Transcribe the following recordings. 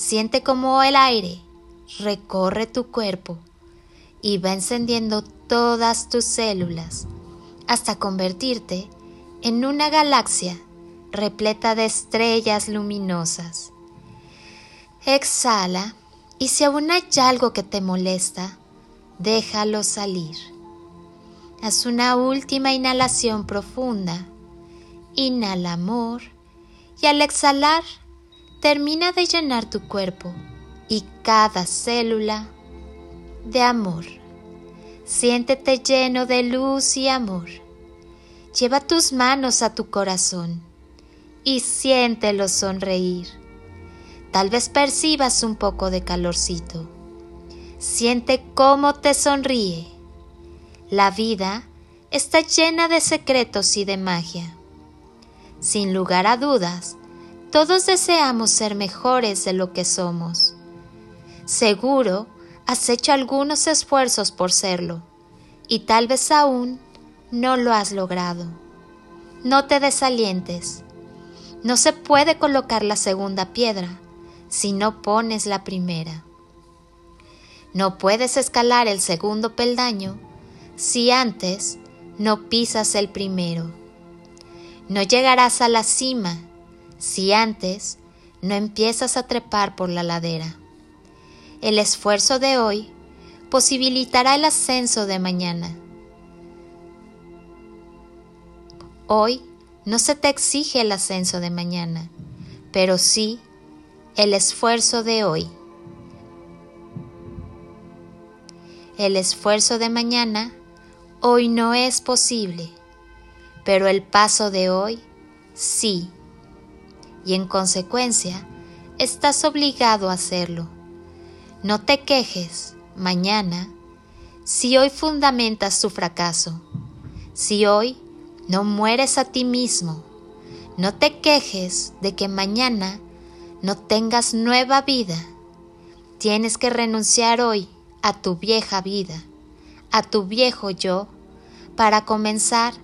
Siente como el aire recorre tu cuerpo y va encendiendo todas tus células hasta convertirte en una galaxia repleta de estrellas luminosas. Exhala y si aún hay algo que te molesta, déjalo salir. Haz una última inhalación profunda. Inhala amor y al exhalar termina de llenar tu cuerpo y cada célula de amor. Siéntete lleno de luz y amor. Lleva tus manos a tu corazón y siéntelo sonreír. Tal vez percibas un poco de calorcito. Siente cómo te sonríe. La vida está llena de secretos y de magia. Sin lugar a dudas, todos deseamos ser mejores de lo que somos. Seguro has hecho algunos esfuerzos por serlo y tal vez aún no lo has logrado. No te desalientes. No se puede colocar la segunda piedra si no pones la primera. No puedes escalar el segundo peldaño si antes no pisas el primero. No llegarás a la cima si antes no empiezas a trepar por la ladera. El esfuerzo de hoy posibilitará el ascenso de mañana. Hoy no se te exige el ascenso de mañana, pero sí el esfuerzo de hoy. El esfuerzo de mañana hoy no es posible, pero el paso de hoy sí y en consecuencia estás obligado a hacerlo. No te quejes mañana si hoy fundamentas tu fracaso, si hoy no mueres a ti mismo. No te quejes de que mañana no tengas nueva vida. Tienes que renunciar hoy a tu vieja vida, a tu viejo yo, para comenzar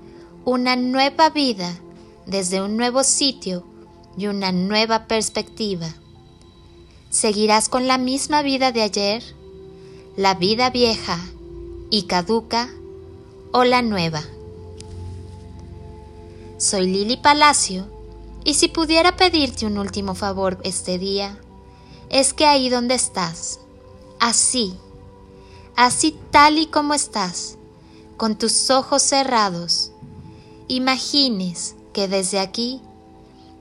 una nueva vida desde un nuevo sitio y una nueva perspectiva. ¿Seguirás con la misma vida de ayer, la vida vieja y caduca o la nueva? Soy Lili Palacio y si pudiera pedirte un último favor este día, es que ahí donde estás, así, así tal y como estás, con tus ojos cerrados, imagines que desde aquí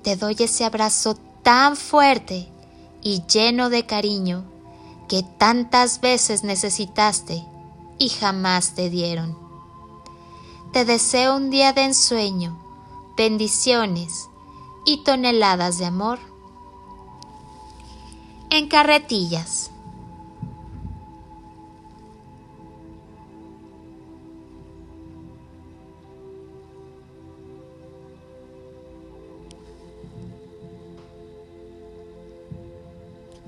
te doy ese abrazo tan fuerte y lleno de cariño que tantas veces necesitaste y jamás te dieron. Te deseo un día de ensueño, bendiciones y toneladas de amor. En carretillas.